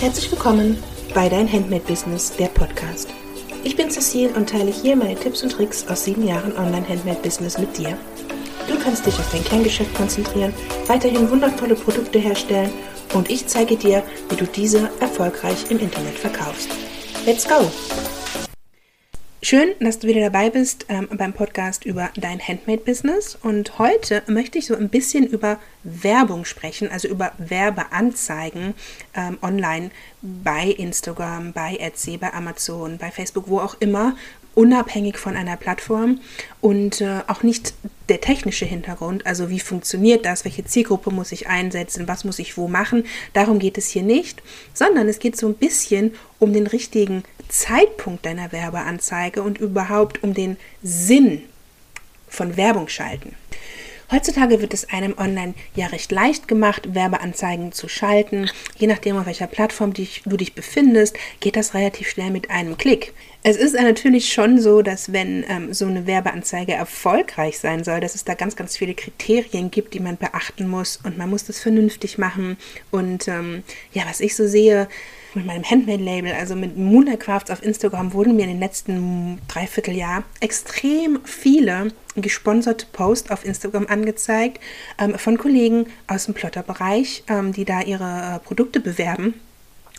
Herzlich willkommen bei Dein Handmade Business, der Podcast. Ich bin Cecile und teile hier meine Tipps und Tricks aus sieben Jahren Online-Handmade-Business mit dir. Du kannst dich auf dein Kerngeschäft konzentrieren, weiterhin wundervolle Produkte herstellen und ich zeige dir, wie du diese erfolgreich im Internet verkaufst. Let's go! Schön, dass du wieder dabei bist ähm, beim Podcast über dein Handmade-Business. Und heute möchte ich so ein bisschen über Werbung sprechen, also über Werbeanzeigen ähm, online bei Instagram, bei Etsy, bei Amazon, bei Facebook, wo auch immer unabhängig von einer Plattform und äh, auch nicht der technische Hintergrund, also wie funktioniert das, welche Zielgruppe muss ich einsetzen, was muss ich wo machen, darum geht es hier nicht, sondern es geht so ein bisschen um den richtigen Zeitpunkt deiner Werbeanzeige und überhaupt um den Sinn von Werbung schalten. Heutzutage wird es einem online ja recht leicht gemacht, Werbeanzeigen zu schalten. Je nachdem, auf welcher Plattform du dich befindest, geht das relativ schnell mit einem Klick. Es ist natürlich schon so, dass wenn ähm, so eine Werbeanzeige erfolgreich sein soll, dass es da ganz, ganz viele Kriterien gibt, die man beachten muss und man muss das vernünftig machen. Und ähm, ja, was ich so sehe, mit meinem Handmade-Label, also mit Moonlight Crafts auf Instagram, wurden mir in den letzten Dreivierteljahr extrem viele gesponserte Posts auf Instagram angezeigt ähm, von Kollegen aus dem Plotterbereich, ähm, die da ihre äh, Produkte bewerben.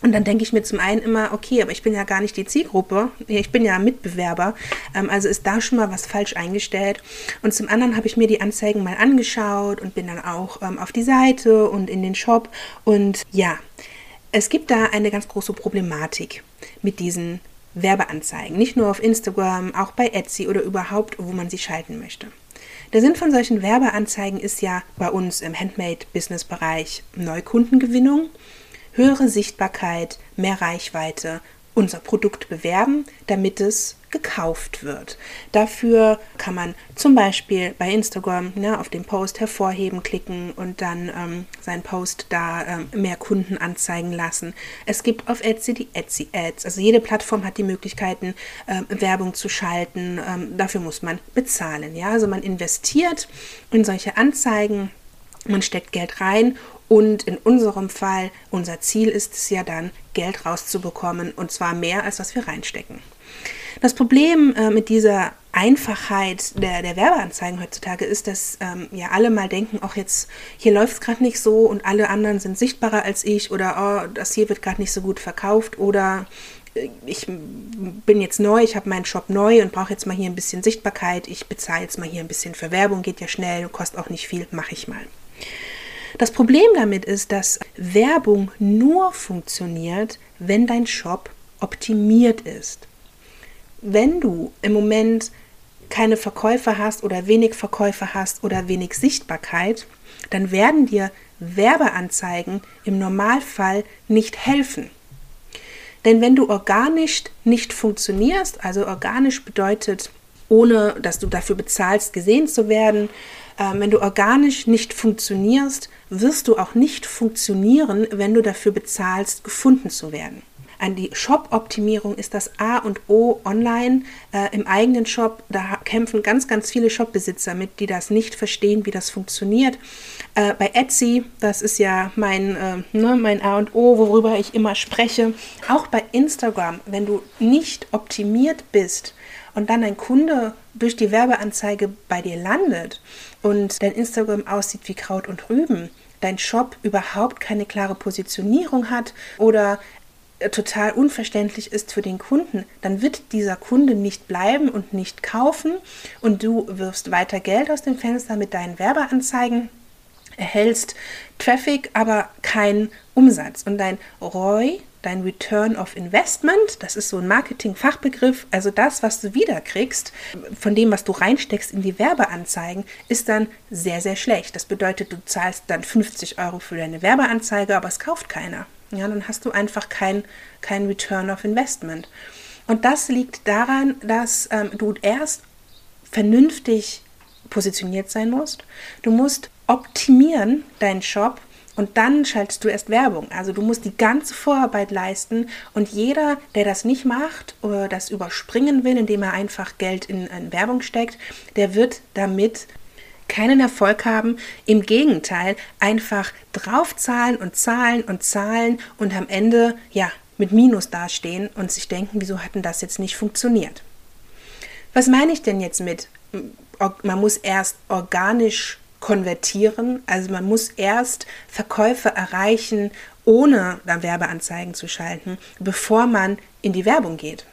Und dann denke ich mir zum einen immer, okay, aber ich bin ja gar nicht die Zielgruppe, ich bin ja Mitbewerber, ähm, also ist da schon mal was falsch eingestellt. Und zum anderen habe ich mir die Anzeigen mal angeschaut und bin dann auch ähm, auf die Seite und in den Shop. Und ja, es gibt da eine ganz große Problematik mit diesen Werbeanzeigen. Nicht nur auf Instagram, auch bei Etsy oder überhaupt, wo man sie schalten möchte. Der Sinn von solchen Werbeanzeigen ist ja bei uns im Handmade-Business-Bereich Neukundengewinnung, höhere Sichtbarkeit, mehr Reichweite unser Produkt bewerben, damit es gekauft wird. Dafür kann man zum Beispiel bei Instagram ne, auf den Post hervorheben, klicken und dann ähm, seinen Post da ähm, mehr Kunden anzeigen lassen. Es gibt auf Etsy die Etsy Ads. Also jede Plattform hat die Möglichkeiten, ähm, Werbung zu schalten. Ähm, dafür muss man bezahlen. Ja? Also man investiert in solche Anzeigen. Man steckt Geld rein und in unserem Fall, unser Ziel ist es ja dann, Geld rauszubekommen und zwar mehr, als was wir reinstecken. Das Problem äh, mit dieser Einfachheit der, der Werbeanzeigen heutzutage ist, dass ähm, ja alle mal denken, ach jetzt, hier läuft es gerade nicht so und alle anderen sind sichtbarer als ich oder oh, das hier wird gerade nicht so gut verkauft oder äh, ich bin jetzt neu, ich habe meinen Shop neu und brauche jetzt mal hier ein bisschen Sichtbarkeit, ich bezahle jetzt mal hier ein bisschen für Werbung, geht ja schnell, kostet auch nicht viel, mache ich mal. Das Problem damit ist, dass Werbung nur funktioniert, wenn dein Shop optimiert ist. Wenn du im Moment keine Verkäufer hast oder wenig Verkäufer hast oder wenig Sichtbarkeit, dann werden dir Werbeanzeigen im Normalfall nicht helfen. Denn wenn du organisch nicht funktionierst, also organisch bedeutet, ohne dass du dafür bezahlst, gesehen zu werden, äh, wenn du organisch nicht funktionierst, wirst du auch nicht funktionieren, wenn du dafür bezahlst, gefunden zu werden. An die Shop-Optimierung ist das A und O online äh, im eigenen Shop. Da kämpfen ganz, ganz viele Shopbesitzer mit, die das nicht verstehen, wie das funktioniert. Äh, bei Etsy, das ist ja mein, äh, ne, mein A und O, worüber ich immer spreche. Auch bei Instagram, wenn du nicht optimiert bist und dann ein Kunde durch die Werbeanzeige bei dir landet und dein Instagram aussieht wie Kraut und Rüben, dein Shop überhaupt keine klare Positionierung hat oder total unverständlich ist für den Kunden, dann wird dieser Kunde nicht bleiben und nicht kaufen und du wirfst weiter Geld aus dem Fenster mit deinen Werbeanzeigen, erhältst Traffic, aber keinen Umsatz. Und dein ROI, dein Return of Investment, das ist so ein Marketing-Fachbegriff, also das, was du wiederkriegst von dem, was du reinsteckst in die Werbeanzeigen, ist dann sehr, sehr schlecht. Das bedeutet, du zahlst dann 50 Euro für deine Werbeanzeige, aber es kauft keiner. Ja, dann hast du einfach kein, kein Return of Investment. Und das liegt daran, dass ähm, du erst vernünftig positioniert sein musst. Du musst optimieren deinen Shop und dann schaltest du erst Werbung. Also du musst die ganze Vorarbeit leisten und jeder, der das nicht macht oder das überspringen will, indem er einfach Geld in, in Werbung steckt, der wird damit keinen Erfolg haben, im Gegenteil, einfach draufzahlen und zahlen und zahlen und am Ende, ja, mit Minus dastehen und sich denken, wieso hat denn das jetzt nicht funktioniert? Was meine ich denn jetzt mit, man muss erst organisch konvertieren, also man muss erst Verkäufe erreichen, ohne dann Werbeanzeigen zu schalten, bevor man in die Werbung geht.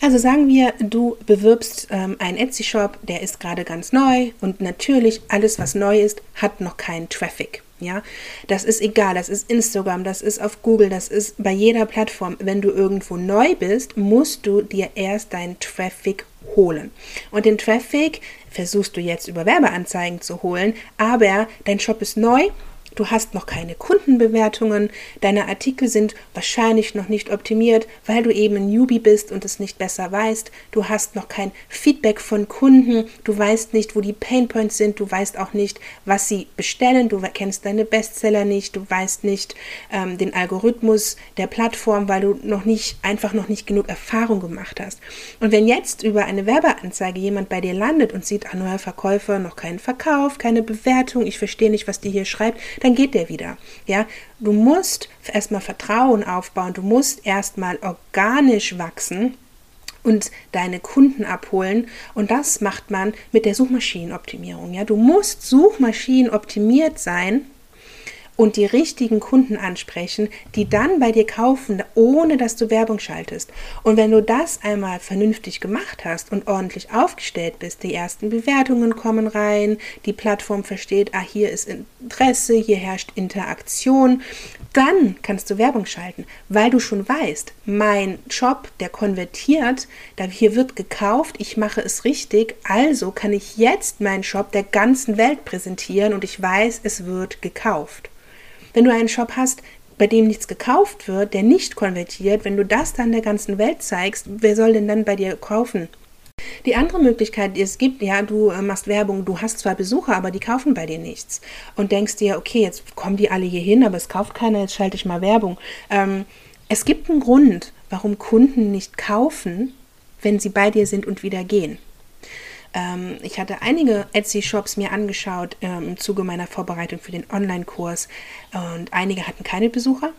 Also sagen wir, du bewirbst ähm, einen Etsy-Shop, der ist gerade ganz neu und natürlich alles, was neu ist, hat noch keinen Traffic. Ja, das ist egal, das ist Instagram, das ist auf Google, das ist bei jeder Plattform. Wenn du irgendwo neu bist, musst du dir erst deinen Traffic holen. Und den Traffic versuchst du jetzt über Werbeanzeigen zu holen, aber dein Shop ist neu du hast noch keine Kundenbewertungen, deine Artikel sind wahrscheinlich noch nicht optimiert, weil du eben ein Newbie bist und es nicht besser weißt, du hast noch kein Feedback von Kunden, du weißt nicht, wo die Painpoints sind, du weißt auch nicht, was sie bestellen, du kennst deine Bestseller nicht, du weißt nicht ähm, den Algorithmus der Plattform, weil du noch nicht, einfach noch nicht genug Erfahrung gemacht hast. Und wenn jetzt über eine Werbeanzeige jemand bei dir landet und sieht, ah, neuer Verkäufer, noch keinen Verkauf, keine Bewertung, ich verstehe nicht, was die hier schreibt, dann geht der wieder. Ja, du musst erstmal Vertrauen aufbauen, du musst erstmal organisch wachsen und deine Kunden abholen. Und das macht man mit der Suchmaschinenoptimierung. Ja, du musst suchmaschinenoptimiert sein, und die richtigen Kunden ansprechen, die dann bei dir kaufen, ohne dass du Werbung schaltest. Und wenn du das einmal vernünftig gemacht hast und ordentlich aufgestellt bist, die ersten Bewertungen kommen rein, die Plattform versteht, ah, hier ist Interesse, hier herrscht Interaktion, dann kannst du Werbung schalten, weil du schon weißt, mein Job, der konvertiert, da hier wird gekauft, ich mache es richtig, also kann ich jetzt meinen Shop der ganzen Welt präsentieren und ich weiß, es wird gekauft. Wenn du einen Shop hast, bei dem nichts gekauft wird, der nicht konvertiert, wenn du das dann der ganzen Welt zeigst, wer soll denn dann bei dir kaufen? Die andere Möglichkeit, die es gibt, ja, du äh, machst Werbung, du hast zwar Besucher, aber die kaufen bei dir nichts. Und denkst dir, okay, jetzt kommen die alle hier hin, aber es kauft keiner, jetzt schalte ich mal Werbung. Ähm, es gibt einen Grund, warum Kunden nicht kaufen, wenn sie bei dir sind und wieder gehen. Ähm, ich hatte einige Etsy-Shops mir angeschaut ähm, im Zuge meiner Vorbereitung für den Online-Kurs und einige hatten keine Besucher.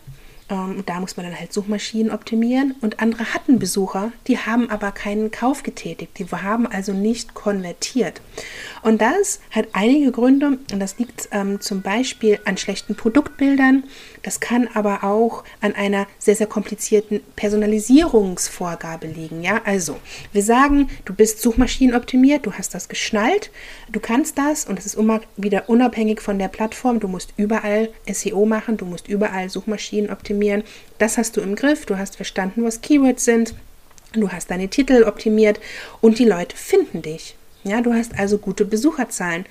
Ähm, da muss man dann halt Suchmaschinen optimieren. Und andere hatten Besucher, die haben aber keinen Kauf getätigt. Die haben also nicht konvertiert. Und das hat einige Gründe. Und das liegt ähm, zum Beispiel an schlechten Produktbildern. Das kann aber auch an einer sehr, sehr komplizierten Personalisierungsvorgabe liegen. Ja, also wir sagen, du bist Suchmaschinenoptimiert, du hast das geschnallt, du kannst das und es ist immer wieder unabhängig von der Plattform. Du musst überall SEO machen, du musst überall Suchmaschinen optimieren optimieren. Das hast du im Griff, du hast verstanden, was Keywords sind, du hast deine Titel optimiert und die Leute finden dich. Ja, du hast also gute Besucherzahlen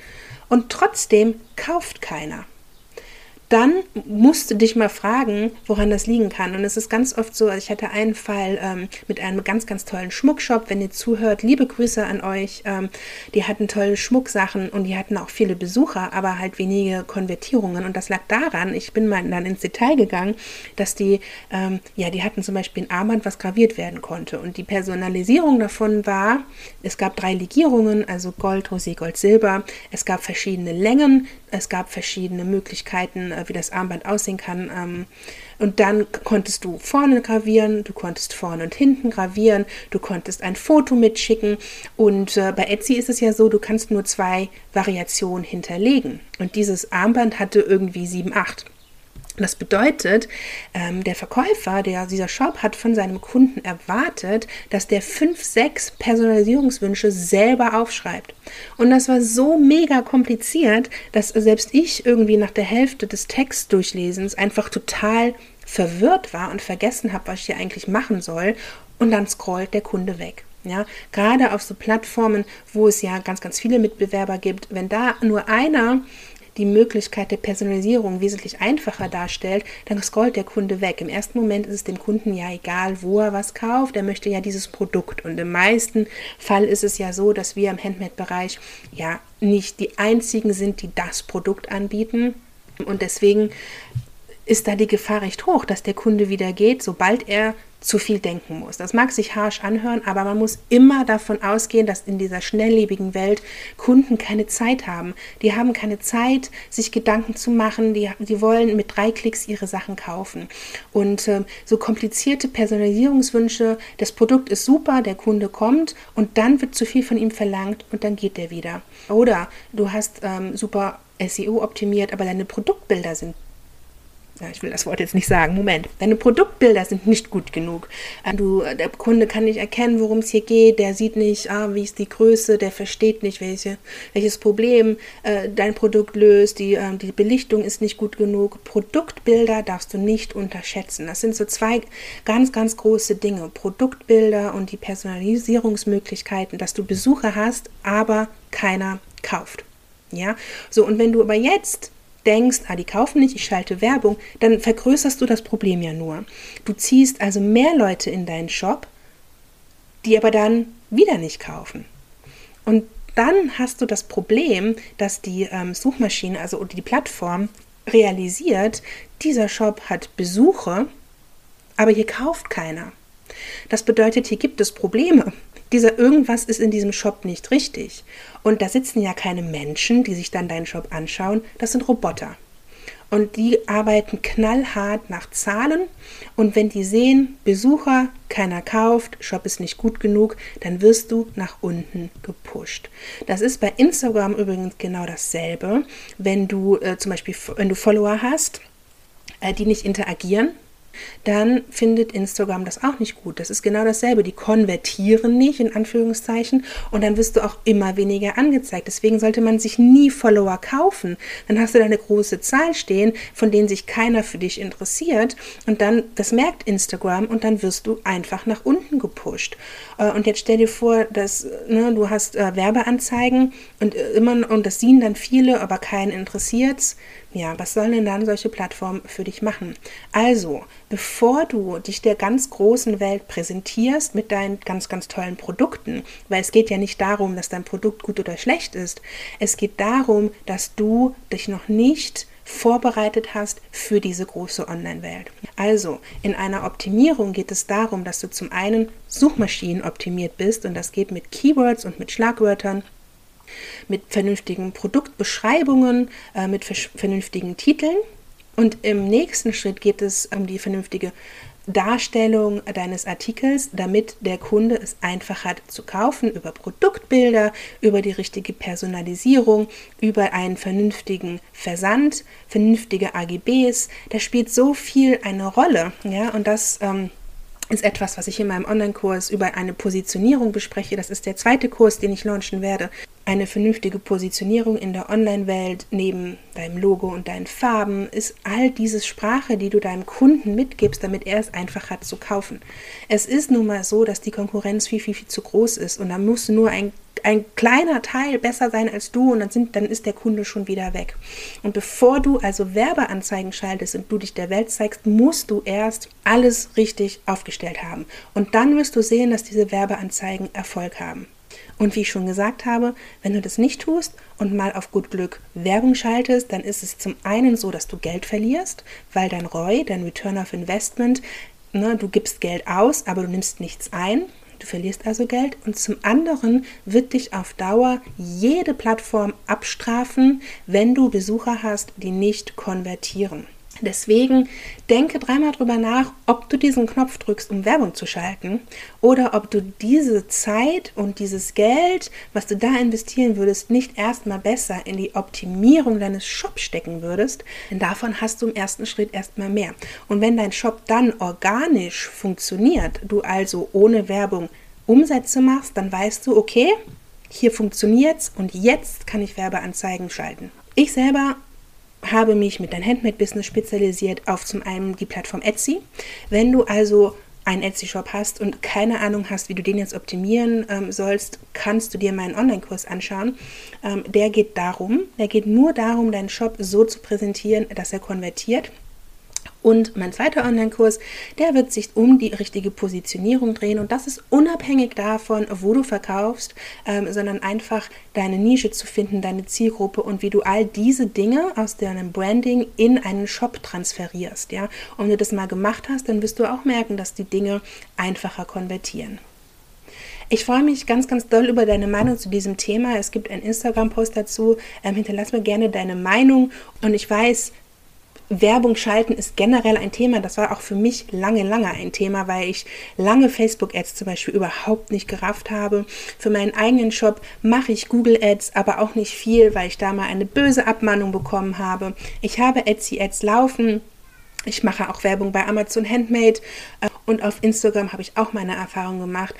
und trotzdem kauft keiner dann musst du dich mal fragen, woran das liegen kann. Und es ist ganz oft so, also ich hatte einen Fall ähm, mit einem ganz, ganz tollen Schmuckshop. Wenn ihr zuhört, liebe Grüße an euch. Ähm, die hatten tolle Schmucksachen und die hatten auch viele Besucher, aber halt wenige Konvertierungen. Und das lag daran, ich bin mal dann ins Detail gegangen, dass die, ähm, ja, die hatten zum Beispiel ein Armband, was graviert werden konnte. Und die Personalisierung davon war, es gab drei Legierungen, also Gold, Rosé, Gold, Silber. Es gab verschiedene Längen, es gab verschiedene Möglichkeiten, äh, wie das Armband aussehen kann. Ähm, und dann konntest du vorne gravieren, du konntest vorne und hinten gravieren, du konntest ein Foto mitschicken. Und äh, bei Etsy ist es ja so, du kannst nur zwei Variationen hinterlegen. Und dieses Armband hatte irgendwie sieben, acht. Das bedeutet, ähm, der Verkäufer, der dieser Shop hat von seinem Kunden erwartet, dass der fünf, sechs Personalisierungswünsche selber aufschreibt. Und das war so mega kompliziert, dass selbst ich irgendwie nach der Hälfte des Textdurchlesens einfach total verwirrt war und vergessen habe, was ich hier eigentlich machen soll. Und dann scrollt der Kunde weg. Ja, gerade auf so Plattformen, wo es ja ganz, ganz viele Mitbewerber gibt, wenn da nur einer die Möglichkeit der Personalisierung wesentlich einfacher darstellt, dann scrollt der Kunde weg. Im ersten Moment ist es dem Kunden ja egal, wo er was kauft. Er möchte ja dieses Produkt. Und im meisten Fall ist es ja so, dass wir im Handmade-Bereich ja nicht die einzigen sind, die das Produkt anbieten. Und deswegen ist da die Gefahr recht hoch, dass der Kunde wieder geht, sobald er zu viel denken muss. Das mag sich harsch anhören, aber man muss immer davon ausgehen, dass in dieser schnelllebigen Welt Kunden keine Zeit haben. Die haben keine Zeit, sich Gedanken zu machen. Die, die wollen mit drei Klicks ihre Sachen kaufen. Und äh, so komplizierte Personalisierungswünsche, das Produkt ist super, der Kunde kommt und dann wird zu viel von ihm verlangt und dann geht der wieder. Oder du hast ähm, super SEO optimiert, aber deine Produktbilder sind ja, ich will das Wort jetzt nicht sagen, Moment, deine Produktbilder sind nicht gut genug. Äh, du, der Kunde kann nicht erkennen, worum es hier geht, der sieht nicht, ah, wie ist die Größe, der versteht nicht, welche, welches Problem äh, dein Produkt löst, die, äh, die Belichtung ist nicht gut genug. Produktbilder darfst du nicht unterschätzen. Das sind so zwei ganz, ganz große Dinge. Produktbilder und die Personalisierungsmöglichkeiten, dass du Besucher hast, aber keiner kauft. Ja, so und wenn du aber jetzt denkst, ah, die kaufen nicht, ich schalte Werbung, dann vergrößerst du das Problem ja nur. Du ziehst also mehr Leute in deinen Shop, die aber dann wieder nicht kaufen. Und dann hast du das Problem, dass die ähm, Suchmaschine, also die Plattform, realisiert, dieser Shop hat Besuche, aber hier kauft keiner. Das bedeutet, hier gibt es Probleme dieser irgendwas ist in diesem Shop nicht richtig. Und da sitzen ja keine Menschen, die sich dann deinen Shop anschauen, das sind Roboter. Und die arbeiten knallhart nach Zahlen. Und wenn die sehen, Besucher, keiner kauft, Shop ist nicht gut genug, dann wirst du nach unten gepusht. Das ist bei Instagram übrigens genau dasselbe. Wenn du äh, zum Beispiel, wenn du Follower hast, äh, die nicht interagieren, dann findet Instagram das auch nicht gut. Das ist genau dasselbe. Die konvertieren nicht, in Anführungszeichen, und dann wirst du auch immer weniger angezeigt. Deswegen sollte man sich nie Follower kaufen. Dann hast du da eine große Zahl stehen, von denen sich keiner für dich interessiert. Und dann, das merkt Instagram, und dann wirst du einfach nach unten gepusht. Äh, und jetzt stell dir vor, dass ne, du hast äh, Werbeanzeigen und äh, immer, und das sehen dann viele, aber keinen interessiert's ja, was sollen denn dann solche Plattformen für dich machen? Also, bevor du dich der ganz großen Welt präsentierst mit deinen ganz, ganz tollen Produkten, weil es geht ja nicht darum, dass dein Produkt gut oder schlecht ist, es geht darum, dass du dich noch nicht vorbereitet hast für diese große Online-Welt. Also, in einer Optimierung geht es darum, dass du zum einen Suchmaschinen optimiert bist und das geht mit Keywords und mit Schlagwörtern mit vernünftigen Produktbeschreibungen, äh, mit vernünftigen Titeln. Und im nächsten Schritt geht es um die vernünftige Darstellung deines Artikels, damit der Kunde es einfach hat zu kaufen, über Produktbilder, über die richtige Personalisierung, über einen vernünftigen Versand, vernünftige AGBs. Da spielt so viel eine Rolle, ja, und das ähm, ist etwas, was ich in meinem Online-Kurs über eine Positionierung bespreche. Das ist der zweite Kurs, den ich launchen werde eine vernünftige Positionierung in der Online-Welt neben deinem Logo und deinen Farben ist all diese Sprache, die du deinem Kunden mitgibst, damit er es einfach hat zu kaufen. Es ist nun mal so, dass die Konkurrenz viel, viel, viel zu groß ist und da muss nur ein, ein kleiner Teil besser sein als du und dann, sind, dann ist der Kunde schon wieder weg. Und bevor du also Werbeanzeigen schaltest und du dich der Welt zeigst, musst du erst alles richtig aufgestellt haben. Und dann wirst du sehen, dass diese Werbeanzeigen Erfolg haben. Und wie ich schon gesagt habe, wenn du das nicht tust und mal auf gut Glück Werbung schaltest, dann ist es zum einen so, dass du Geld verlierst, weil dein ROI, dein Return of Investment, ne, du gibst Geld aus, aber du nimmst nichts ein. Du verlierst also Geld und zum anderen wird dich auf Dauer jede Plattform abstrafen, wenn du Besucher hast, die nicht konvertieren. Deswegen denke dreimal drüber nach, ob du diesen Knopf drückst, um Werbung zu schalten, oder ob du diese Zeit und dieses Geld, was du da investieren würdest, nicht erstmal besser in die Optimierung deines Shops stecken würdest, denn davon hast du im ersten Schritt erstmal mehr. Und wenn dein Shop dann organisch funktioniert, du also ohne Werbung Umsätze machst, dann weißt du, okay, hier funktioniert's und jetzt kann ich Werbeanzeigen schalten. Ich selber habe mich mit deinem Handmade-Business spezialisiert auf zum einen die Plattform Etsy. Wenn du also einen Etsy-Shop hast und keine Ahnung hast, wie du den jetzt optimieren ähm, sollst, kannst du dir meinen Online-Kurs anschauen. Ähm, der geht darum, der geht nur darum, deinen Shop so zu präsentieren, dass er konvertiert Und mein zweiter Online-Kurs, der wird sich um die richtige Positionierung drehen. Und das ist unabhängig davon, wo du verkaufst, ähm, sondern einfach deine Nische zu finden, deine Zielgruppe und wie du all diese Dinge aus deinem Branding in einen Shop transferierst. Ja? Und wenn du das mal gemacht hast, dann wirst du auch merken, dass die Dinge einfacher konvertieren. Ich freue mich ganz, ganz doll über deine Meinung zu diesem Thema. Es gibt einen Instagram-Post dazu. Ähm, hinterlass mir gerne deine Meinung. Und ich weiß, Werbung schalten ist generell ein Thema. Das war auch für mich lange, lange ein Thema, weil ich lange Facebook-Ads zum Beispiel überhaupt nicht gerafft habe. Für meinen eigenen Shop mache ich Google-Ads, aber auch nicht viel, weil ich da mal eine böse Abmahnung bekommen habe. Ich habe Etsy-Ads laufen. Ich mache auch Werbung bei Amazon Handmade äh, und auf Instagram habe ich auch meine Erfahrung gemacht.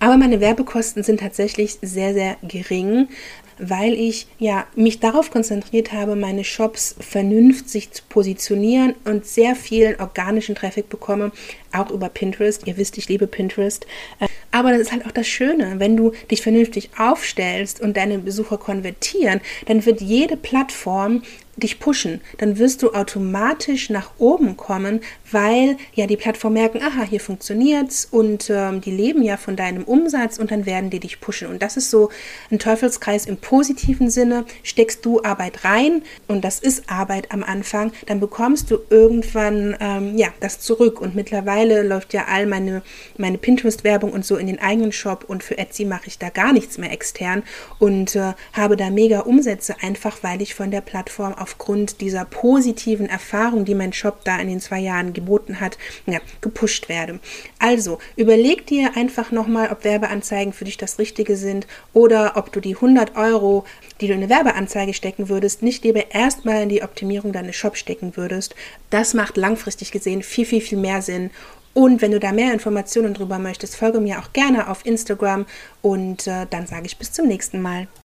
Aber meine Werbekosten sind tatsächlich sehr, sehr gering weil ich ja mich darauf konzentriert habe, meine Shops vernünftig zu positionieren und sehr vielen organischen Traffic bekomme, auch über Pinterest. Ihr wisst, ich liebe Pinterest. Aber das ist halt auch das Schöne, wenn du dich vernünftig aufstellst und deine Besucher konvertieren, dann wird jede Plattform dich pushen, dann wirst du automatisch nach oben kommen, weil ja die Plattform merken, aha, hier funktioniert's und ähm, die leben ja von deinem Umsatz und dann werden die dich pushen. Und das ist so ein Teufelskreis im positiven Sinne. Steckst du Arbeit rein und das ist Arbeit am Anfang, dann bekommst du irgendwann ähm, ja das zurück. Und mittlerweile läuft ja all meine, meine Pinterest-Werbung und so in den eigenen Shop und für Etsy mache ich da gar nichts mehr extern und äh, habe da mega Umsätze, einfach weil ich von der Plattform auf aufgrund dieser positiven Erfahrung, die mein Shop da in den zwei Jahren geboten hat, ja, gepusht werde. Also überleg dir einfach nochmal, ob Werbeanzeigen für dich das Richtige sind oder ob du die 100 Euro, die du in eine Werbeanzeige stecken würdest, nicht lieber erstmal in die Optimierung deines Shops stecken würdest. Das macht langfristig gesehen viel, viel, viel mehr Sinn und wenn du da mehr Informationen drüber möchtest, folge mir auch gerne auf Instagram und äh, dann sage ich bis zum nächsten Mal.